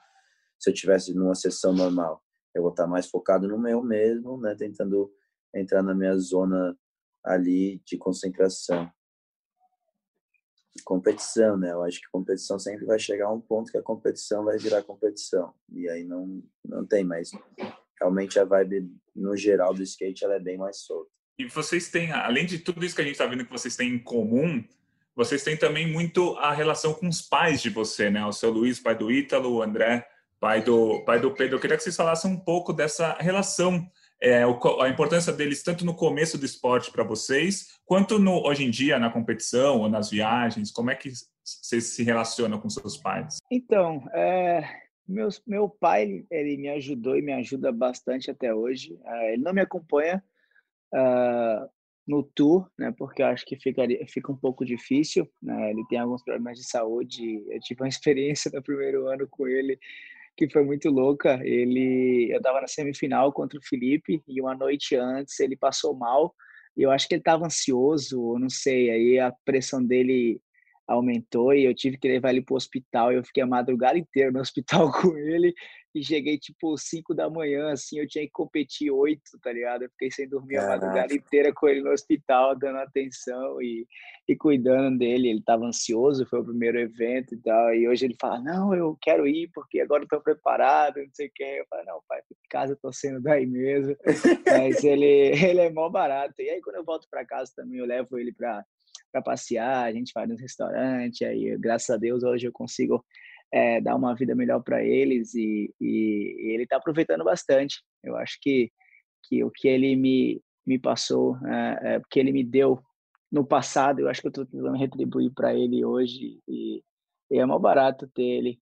se eu tivesse numa sessão normal. Eu vou estar mais focado no meu mesmo, né, tentando entrar na minha zona ali de concentração. Competição, né? Eu acho que competição sempre vai chegar a um ponto que a competição vai virar competição. E aí não, não tem mais. Realmente a vibe, no geral, do skate, ela é bem mais solta. E vocês têm, além de tudo isso que a gente está vendo que vocês têm em comum, vocês têm também muito a relação com os pais de você, né? O seu Luiz, pai do Ítalo, o André, pai do, pai do Pedro. Eu queria que vocês falassem um pouco dessa relação é, a importância deles tanto no começo do esporte para vocês, quanto no, hoje em dia na competição ou nas viagens? Como é que vocês se relacionam com seus pais? Então, é, meu, meu pai ele me ajudou e me ajuda bastante até hoje. É, ele não me acompanha uh, no tour, né, porque eu acho que ficaria, fica um pouco difícil. Né, ele tem alguns problemas de saúde. Eu tive uma experiência no primeiro ano com ele que foi muito louca. Ele, eu estava na semifinal contra o Felipe e uma noite antes ele passou mal. E eu acho que ele estava ansioso, não sei. Aí a pressão dele aumentou e eu tive que levar ele para o hospital. Eu fiquei a madrugada inteira no hospital com ele e cheguei tipo 5 da manhã, assim, eu tinha que competir 8, tá ligado? Eu fiquei sem dormir Caraca. a madrugada inteira com ele no hospital, dando atenção e, e cuidando dele. Ele estava ansioso, foi o primeiro evento e tal. E hoje ele fala: Não, eu quero ir porque agora estou preparado, não sei o que. Eu falo: Não, pai, fica em casa, tô sendo daí mesmo. Mas ele, ele é mó barato. E aí, quando eu volto para casa também, eu levo ele para para passear, a gente vai no restaurante, aí graças a Deus hoje eu consigo é, dar uma vida melhor para eles e, e, e ele está aproveitando bastante. Eu acho que, que o que ele me, me passou, é, é, que ele me deu no passado, eu acho que eu estou tentando retribuir para ele hoje e, e, é mal barato ter ele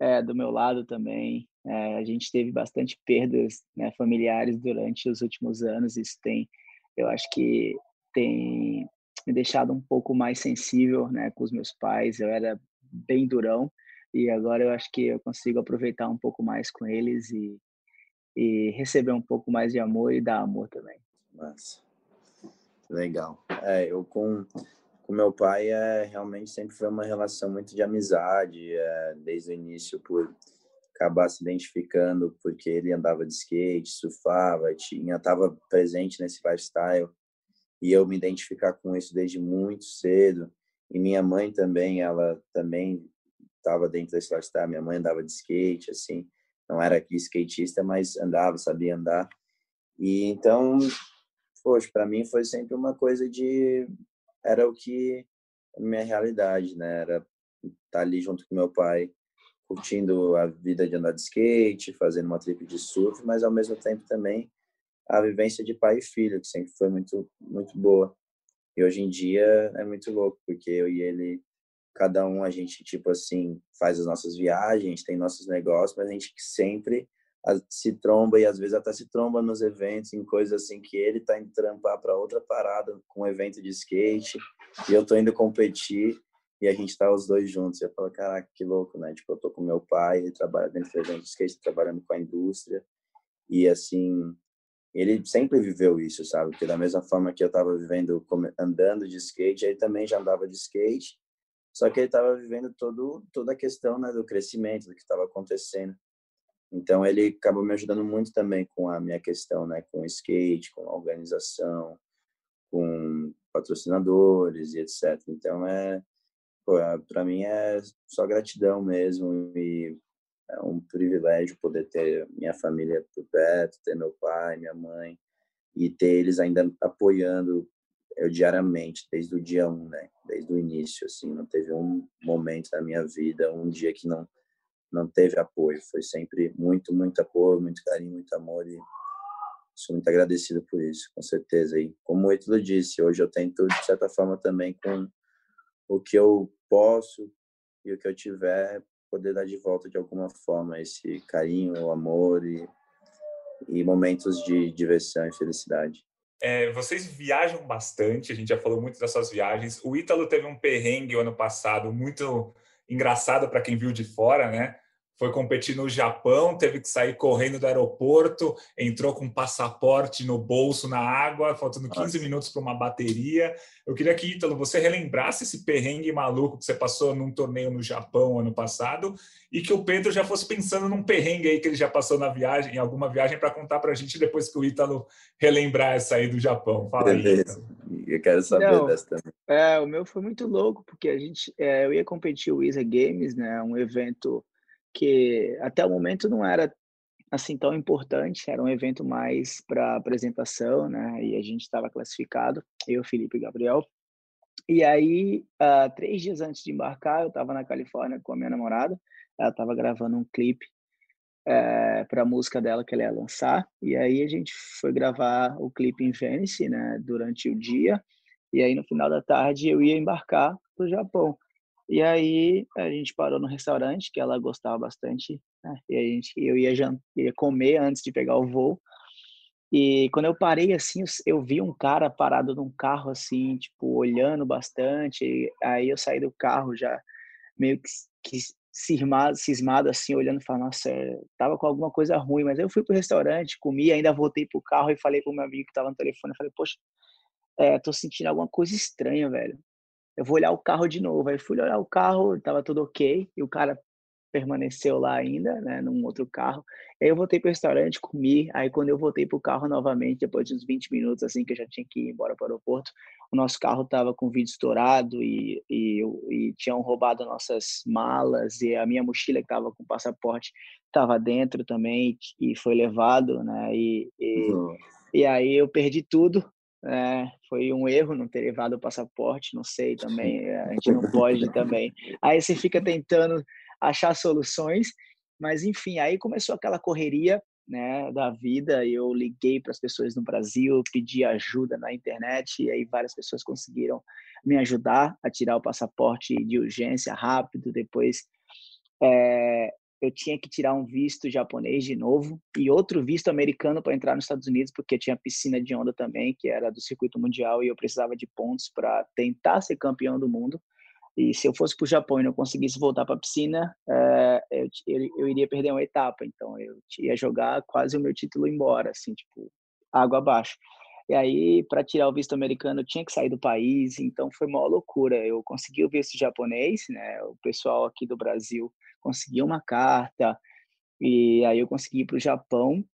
é, do meu lado também. É, a gente teve bastante perdas né, familiares durante os últimos anos. Isso tem, eu acho que tem me deixado um pouco mais sensível né, com os meus pais. Eu era bem durão e agora eu acho que eu consigo aproveitar um pouco mais com eles e, e receber um pouco mais de amor e dar amor também. Massa. Legal. É, eu com com meu pai é realmente sempre foi uma relação muito de amizade, é, desde o início por acabar se identificando porque ele andava de skate, surfava, tinha estava presente nesse lifestyle e eu me identificar com isso desde muito cedo. E minha mãe também, ela também estava dentro desse lifestyle. Minha mãe andava de skate, assim, não era aqui skatista, mas andava, sabia andar. E então, poxa, para mim foi sempre uma coisa de era o que minha realidade, né? Era estar tá ali junto com meu pai, curtindo a vida de andar de skate, fazendo uma trip de surf, mas ao mesmo tempo também a vivência de pai e filho, que sempre foi muito muito boa. E hoje em dia é muito louco, porque eu e ele cada um a gente tipo assim faz as nossas viagens, tem nossos negócios, mas a gente sempre se tromba e às vezes até se tromba nos eventos, em coisas assim que ele tá indo trampar para outra parada com um evento de skate e eu tô indo competir e a gente tá os dois juntos. Eu falo, caraca, que louco, né? Tipo, eu tô com meu pai, ele trabalha dentro do evento de skate, trabalhando com a indústria e assim, ele sempre viveu isso, sabe? Porque da mesma forma que eu tava vivendo andando de skate, ele também já andava de skate só que ele estava vivendo todo, toda a questão né, do crescimento, do que estava acontecendo. Então ele acabou me ajudando muito também com a minha questão, né, com o skate, com a organização, com patrocinadores e etc. Então é, para mim é só gratidão mesmo e é um privilégio poder ter minha família por perto, ter meu pai, minha mãe e ter eles ainda apoiando eu diariamente desde o dia um, né? Desde o início, assim, não teve um momento da minha vida, um dia que não não teve apoio. Foi sempre muito, muito apoio, muito carinho, muito amor e sou muito agradecido por isso, com certeza. E como o Ítalo disse, hoje eu tento, de certa forma, também com o que eu posso e o que eu tiver, poder dar de volta de alguma forma esse carinho, o amor e, e momentos de diversão e felicidade. É, vocês viajam bastante, a gente já falou muito das suas viagens. O Ítalo teve um perrengue ano passado muito engraçado para quem viu de fora, né? Foi competir no Japão, teve que sair correndo do aeroporto, entrou com um passaporte no bolso na água, faltando 15 Nossa. minutos para uma bateria. Eu queria que, Ítalo, você relembrasse esse perrengue maluco que você passou num torneio no Japão ano passado e que o Pedro já fosse pensando num perrengue aí que ele já passou na viagem, em alguma viagem, para contar para a gente depois que o Ítalo relembrar essa aí do Japão. Fala Beleza. aí. Eu quero saber Não, dessa também. É, o meu foi muito louco, porque a gente, é, eu ia competir o Wizard Games, né, um evento que até o momento não era assim tão importante, era um evento mais para apresentação, né? E a gente estava classificado, eu, Felipe e Gabriel. E aí, uh, três dias antes de embarcar, eu estava na Califórnia com a minha namorada. Ela estava gravando um clipe eh, para a música dela que ela ia lançar. E aí a gente foi gravar o clipe em Venice, né? Durante o dia. E aí no final da tarde eu ia embarcar para o Japão. E aí a gente parou no restaurante que ela gostava bastante, né? E a gente, eu ia, ia comer antes de pegar o voo. E quando eu parei assim, eu vi um cara parado num carro assim, tipo, olhando bastante. aí eu saí do carro já meio que, que cismado, cismado assim, olhando, falando, nossa, é, tava com alguma coisa ruim. Mas eu fui pro restaurante, comi, ainda voltei pro carro e falei pro meu amigo que tava no telefone, falei, poxa, é, tô sentindo alguma coisa estranha, velho eu vou olhar o carro de novo. Aí fui olhar o carro, estava tudo ok, e o cara permaneceu lá ainda, né, num outro carro. Aí eu voltei para o restaurante, comi. Aí quando eu voltei para o carro novamente, depois de uns 20 minutos assim que eu já tinha que ir embora para o aeroporto, o nosso carro estava com o vidro estourado e, e, e, tinham roubado nossas malas e a minha mochila que estava com o passaporte estava dentro também e foi levado, né? E, e, uhum. e aí eu perdi tudo, é, foi um erro não ter levado o passaporte, não sei também, é, a gente não pode também. Aí você fica tentando achar soluções, mas enfim, aí começou aquela correria né, da vida. Eu liguei para as pessoas no Brasil, pedi ajuda na internet, e aí várias pessoas conseguiram me ajudar a tirar o passaporte de urgência rápido. Depois é, eu tinha que tirar um visto japonês de novo e outro visto americano para entrar nos Estados Unidos, porque tinha piscina de onda também, que era do circuito mundial, e eu precisava de pontos para tentar ser campeão do mundo. E se eu fosse para o Japão e não conseguisse voltar para a piscina, é, eu, eu, eu, iria perder uma etapa. Então eu ia jogar quase o meu título embora, assim, tipo, água abaixo. E aí, para tirar o visto americano, eu tinha que sair do país, então foi uma loucura. Eu consegui o visto japonês, né? O pessoal aqui do Brasil conseguiu uma carta, e aí eu consegui ir para o Japão.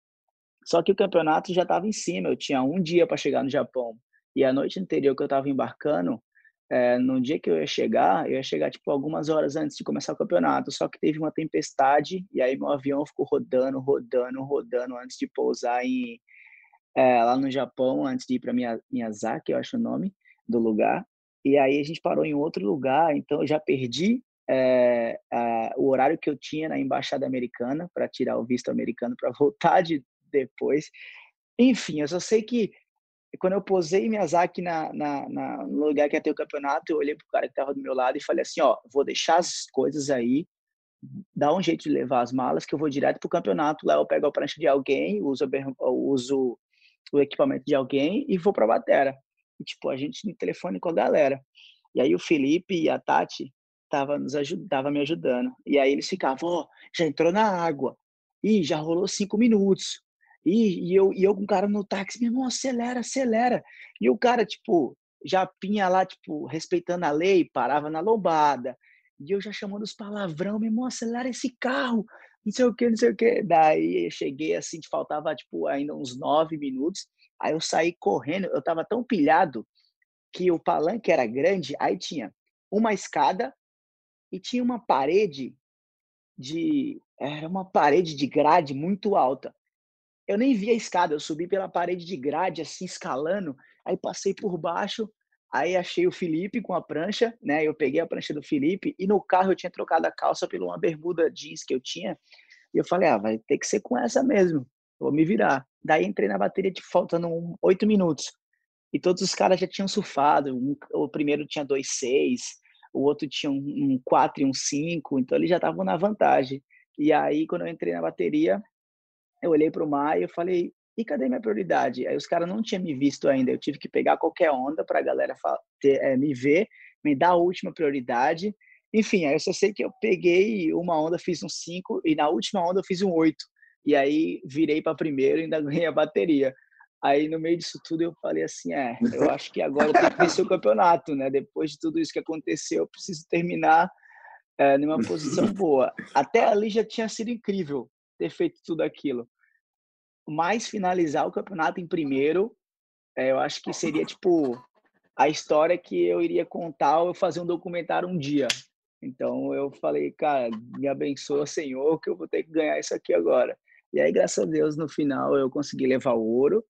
Só que o campeonato já estava em cima, eu tinha um dia para chegar no Japão. E a noite anterior que eu estava embarcando, é, no dia que eu ia chegar, eu ia chegar tipo algumas horas antes de começar o campeonato. Só que teve uma tempestade e aí meu avião ficou rodando, rodando, rodando antes de pousar em, é, lá no Japão, antes de ir para Miyazaki, eu acho o nome do lugar. E aí a gente parou em outro lugar, então eu já perdi é, o horário que eu tinha na embaixada americana para tirar o visto americano para voltar de depois. Enfim, eu só sei que quando eu posei Miyazaki na, na, na, no lugar que ia ter o campeonato, eu olhei pro cara que estava do meu lado e falei assim, ó, vou deixar as coisas aí, dá um jeito de levar as malas que eu vou direto pro campeonato, lá eu pego a prancha de alguém, uso, uso o equipamento de alguém e vou pra batera. E, tipo, a gente no telefone com a galera. E aí o Felipe e a Tati tava nos ajudava me ajudando. E aí eles ficavam, ó, oh, já entrou na água. e já rolou cinco minutos. E, e, eu, e eu com o cara no táxi, meu irmão, acelera, acelera. E o cara, tipo, já pinha lá, tipo, respeitando a lei, parava na lombada. E eu já chamando os palavrão, meu irmão, acelera esse carro. não sei o que, não sei o que. Daí eu cheguei assim, faltava tipo ainda uns nove minutos. Aí eu saí correndo, eu tava tão pilhado que o palanque era grande, aí tinha uma escada e tinha uma parede de era uma parede de grade muito alta. Eu nem vi a escada, eu subi pela parede de grade assim escalando, aí passei por baixo, aí achei o Felipe com a prancha, né? Eu peguei a prancha do Felipe e no carro eu tinha trocado a calça por uma bermuda jeans que eu tinha. E eu falei: "Ah, vai ter que ser com essa mesmo. Vou me virar". Daí entrei na bateria de faltando oito minutos. E todos os caras já tinham surfado. Um, o primeiro tinha 2,6, o outro tinha um 4 e um 5, então eles já estavam na vantagem. E aí, quando eu entrei na bateria, eu olhei para o mar e eu falei, e cadê minha prioridade? Aí os caras não tinham me visto ainda, eu tive que pegar qualquer onda para a galera ter, é, me ver, me dar a última prioridade. Enfim, aí eu só sei que eu peguei uma onda, fiz um 5, e na última onda eu fiz um 8. E aí virei para primeiro e ainda ganhei a bateria. Aí, no meio disso tudo, eu falei assim: é, eu acho que agora tenho que vencer o campeonato, né? Depois de tudo isso que aconteceu, eu preciso terminar é, numa posição boa. Até ali já tinha sido incrível ter feito tudo aquilo. Mas finalizar o campeonato em primeiro, é, eu acho que seria tipo a história que eu iria contar ou fazer um documentário um dia. Então eu falei, cara, me abençoa, Senhor, que eu vou ter que ganhar isso aqui agora. E aí, graças a Deus, no final eu consegui levar o ouro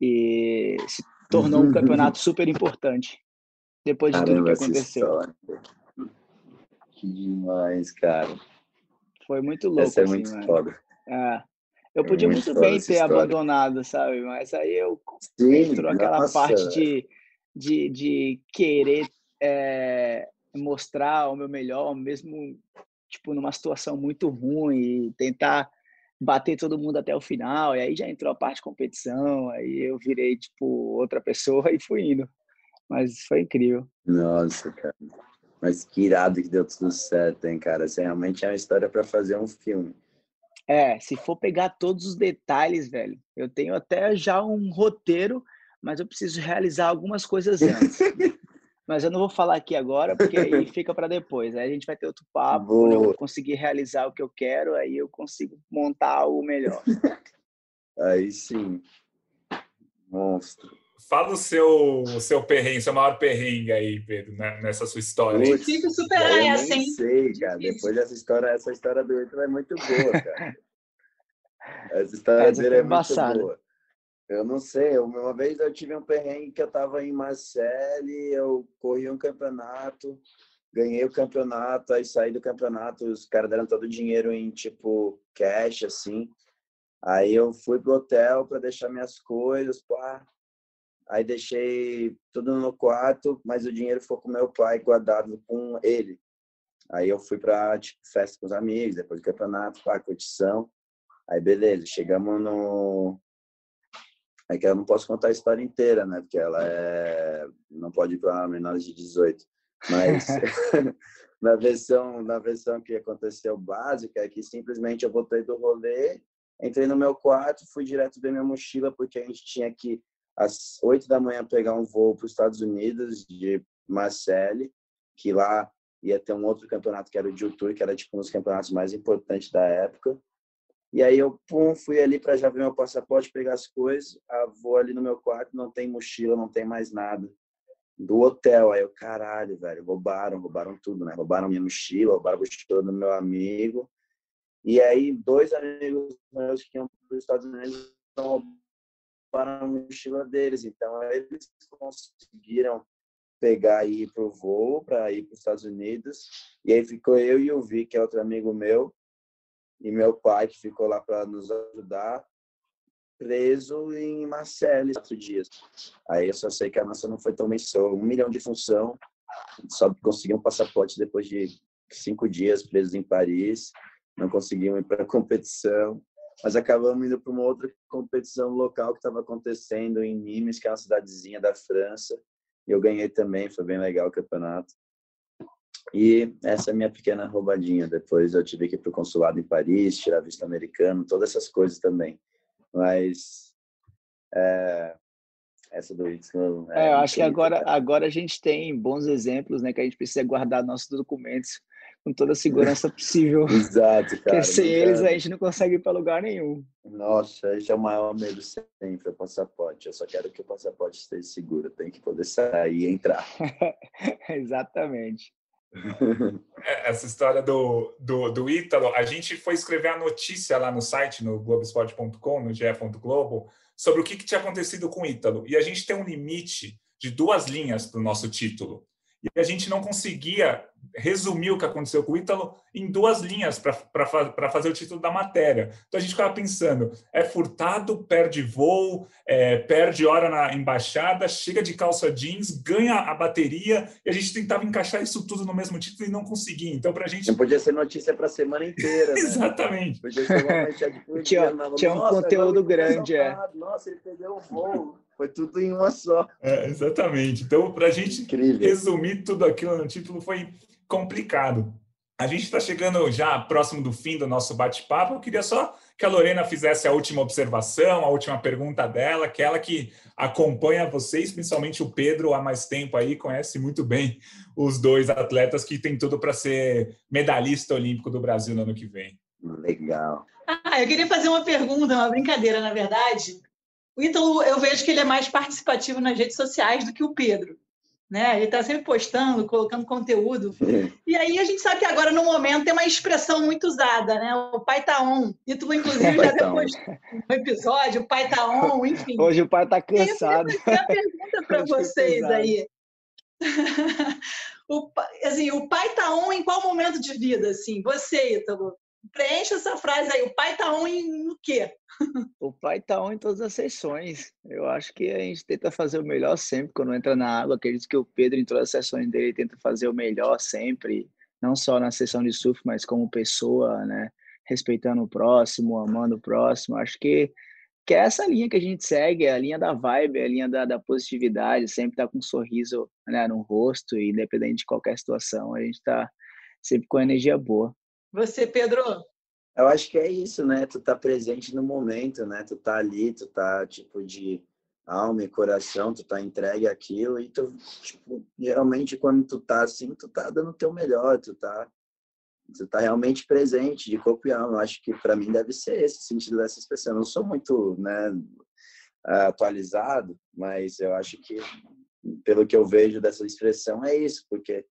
e se tornou um campeonato super importante depois de Caramba, tudo que aconteceu. Que demais, cara. Foi muito louco. Essa é assim, muito foda. É. Eu é podia muito, muito bem ter abandonado, sabe? Mas aí eu Sim, entrou aquela nossa. parte de, de, de querer é, mostrar o meu melhor, mesmo tipo numa situação muito ruim e tentar bater todo mundo até o final, e aí já entrou a parte de competição, aí eu virei, tipo, outra pessoa e fui indo. Mas foi incrível. Nossa, cara. Mas que irado que deu tudo certo, hein, cara? Isso realmente é uma história para fazer um filme. É, se for pegar todos os detalhes, velho, eu tenho até já um roteiro, mas eu preciso realizar algumas coisas antes. mas eu não vou falar aqui agora, porque aí fica para depois. Aí a gente vai ter outro papo, quando eu conseguir realizar o que eu quero, aí eu consigo montar algo melhor. aí sim. Monstro. Fala o seu, o seu perrengue, seu maior perrengue aí, Pedro, né, nessa sua história. Putz, Difícil superar eu essa, hein? sei, cara. Difícil. Depois dessa história, essa história do Ítalo é muito boa, cara. Essa história dele é muito boa. Eu não sei, uma vez eu tive um perrengue que eu estava em Marseille, eu corri um campeonato, ganhei o campeonato, aí saí do campeonato, os caras deram todo o dinheiro em tipo cash, assim. Aí eu fui pro hotel para deixar minhas coisas, pá. Aí deixei tudo no quarto, mas o dinheiro ficou com meu pai guardado com ele. Aí eu fui para tipo, festa com os amigos, depois do campeonato, pá, curtição. Aí beleza, chegamos no é que eu não posso contar a história inteira, né? Porque ela é não pode ir para menores de 18. Mas na versão na versão que aconteceu básica é que simplesmente eu voltei do rolê, entrei no meu quarto, fui direto ver minha mochila porque a gente tinha que às 8 da manhã pegar um voo para os Estados Unidos de Marseille, que lá ia ter um outro campeonato que era o Jiu Tour, que era tipo um dos campeonatos mais importantes da época. E aí eu pum, fui ali para já ver meu passaporte, pegar as coisas. Ah, vou ali no meu quarto, não tem mochila, não tem mais nada. Do hotel, aí eu, caralho, velho, roubaram, roubaram tudo, né? Roubaram minha mochila, roubaram a mochila do meu amigo. E aí, dois amigos meus que iam para os Estados Unidos roubaram a mochila deles. Então, eles conseguiram pegar e ir para o voo, para ir para os Estados Unidos. E aí ficou eu e o Vi, que é outro amigo meu, e meu pai, que ficou lá para nos ajudar, preso em Marseille quatro dias. Aí eu só sei que a nossa não foi tão bem, um milhão de função, só conseguiu um passaporte depois de cinco dias presos em Paris, não conseguimos ir para a competição, mas acabamos indo para uma outra competição local que estava acontecendo em Nimes, que é uma cidadezinha da França, e eu ganhei também, foi bem legal o campeonato. E essa é a minha pequena roubadinha. Depois eu tive que ir para o consulado em Paris, tirar visto americano, todas essas coisas também. Mas é, essa do Itzel, é, é, eu acho que agora, agora a gente tem bons exemplos, né? Que a gente precisa guardar nossos documentos com toda a segurança possível. Exato, cara. Porque sem eles a gente não consegue ir para lugar nenhum. Nossa, esse é o maior medo sempre, é o passaporte. Eu só quero que o passaporte esteja seguro, tem que poder sair e entrar. Exatamente. Essa história do, do, do Ítalo, a gente foi escrever a notícia lá no site, no globesport.com, no ge.globo, sobre o que, que tinha acontecido com o Ítalo. E a gente tem um limite de duas linhas para o nosso título. E a gente não conseguia resumir o que aconteceu com o Ítalo em duas linhas para fazer o título da matéria. Então a gente ficava pensando: é furtado, perde voo, é, perde hora na embaixada, chega de calça jeans, ganha a bateria, e a gente tentava encaixar isso tudo no mesmo título e não conseguia. Então, para a gente. Não podia ser notícia para a semana inteira. Né? Exatamente. Podia ser uma de tinha, tinha um conteúdo grande, é. Nossa, ele perdeu o voo. Foi tudo em uma só. É, exatamente. Então, para a gente Incrível. resumir tudo aquilo no título foi complicado. A gente está chegando já próximo do fim do nosso bate-papo. Eu queria só que a Lorena fizesse a última observação, a última pergunta dela, que ela que acompanha vocês, principalmente o Pedro, há mais tempo aí, conhece muito bem os dois atletas que tem tudo para ser medalhista olímpico do Brasil no ano que vem. Legal. Ah, eu queria fazer uma pergunta, uma brincadeira, na verdade. O Ítalo, eu vejo que ele é mais participativo nas redes sociais do que o Pedro. Né? Ele está sempre postando, colocando conteúdo. E aí a gente sabe que agora, no momento, tem uma expressão muito usada, né? O pai tá on. Ítalo, inclusive, já depois do episódio, o pai tá on, enfim. Hoje o pai está cansado. Eu queria pergunta para vocês aí. o, assim, o pai tá on em qual momento de vida? Assim? Você, Ítalo, preencha essa frase aí. O pai tá on em o quê? O pai tá on em todas as sessões. Eu acho que a gente tenta fazer o melhor sempre quando entra na água. Acredito que o Pedro, em todas as sessões dele, tenta fazer o melhor sempre. Não só na sessão de surf, mas como pessoa, né? Respeitando o próximo, amando o próximo. Acho que, que é essa linha que a gente segue, é a linha da vibe, é a linha da, da positividade. Sempre tá com um sorriso né, no rosto, e independente de qualquer situação, a gente tá sempre com energia boa. Você, Pedro? Eu acho que é isso, né? Tu tá presente no momento, né? Tu tá ali, tu tá, tipo, de alma e coração, tu tá entregue àquilo e tu, tipo, geralmente quando tu tá assim, tu tá dando o teu melhor, tu tá tu tá realmente presente de corpo e alma. Eu acho que para mim deve ser esse o sentido dessa expressão. Eu não sou muito, né, atualizado, mas eu acho que pelo que eu vejo dessa expressão é isso, porque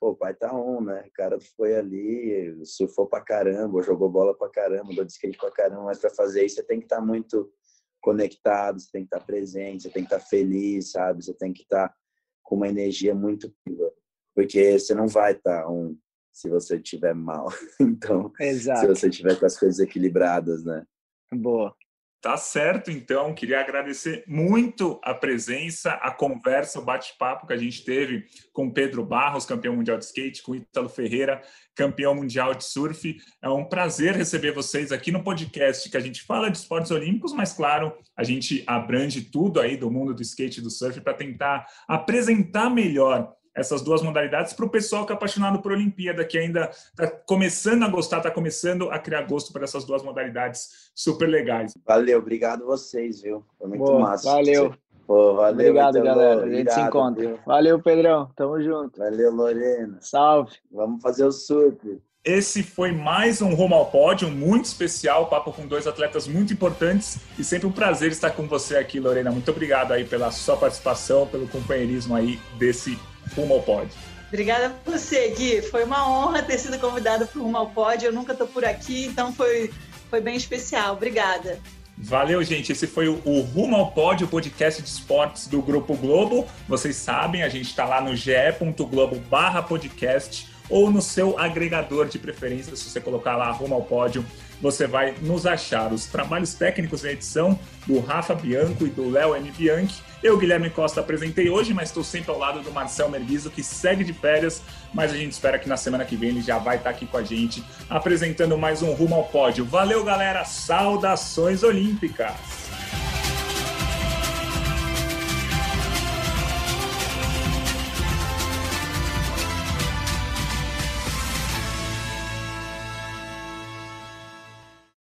pô, o pai tá on, né? O cara foi ali, surfou pra caramba, jogou bola pra caramba, deu de skate pra caramba, mas pra fazer isso você tem que estar tá muito conectado, você tem que estar tá presente, você tem que estar tá feliz, sabe? Você tem que estar tá com uma energia muito viva, porque você não vai estar tá on se você estiver mal. Então, Exato. se você estiver com as coisas equilibradas, né? Boa. Tá certo, então. Queria agradecer muito a presença, a conversa, o bate-papo que a gente teve com Pedro Barros, campeão mundial de skate, com Ítalo Ferreira, campeão mundial de surf. É um prazer receber vocês aqui no podcast que a gente fala de esportes olímpicos, mas, claro, a gente abrange tudo aí do mundo do skate e do surf para tentar apresentar melhor essas duas modalidades para o pessoal que é apaixonado por Olimpíada, que ainda está começando a gostar, está começando a criar gosto por essas duas modalidades super legais. Valeu, obrigado vocês, viu? Foi muito Boa, massa. Valeu. Pô, valeu, Obrigado, então, galera. A gente se encontra. Viu? Valeu, Pedrão. Tamo junto. Valeu, Lorena. Salve. Vamos fazer o surf. Esse foi mais um Rumo ao Pódio, muito especial, papo com dois atletas muito importantes e sempre um prazer estar com você aqui, Lorena. Muito obrigado aí pela sua participação, pelo companheirismo aí desse Rumo ao Pódio. Obrigada a você, Gui. Foi uma honra ter sido convidada para o Rumo ao Pódio. Eu nunca estou por aqui, então foi, foi bem especial. Obrigada. Valeu, gente. Esse foi o, o Rumo ao Pódio, podcast de esportes do Grupo Globo. Vocês sabem, a gente está lá no ge.globo barra podcast ou no seu agregador de preferência, se você colocar lá Rumo ao Pódio, você vai nos achar. Os trabalhos técnicos da edição do Rafa Bianco e do Léo M. Bianchi. Eu, Guilherme Costa, apresentei hoje, mas estou sempre ao lado do Marcel Merguizo, que segue de férias, mas a gente espera que na semana que vem ele já vai estar aqui com a gente, apresentando mais um Rumo ao Pódio. Valeu, galera! Saudações Olímpicas!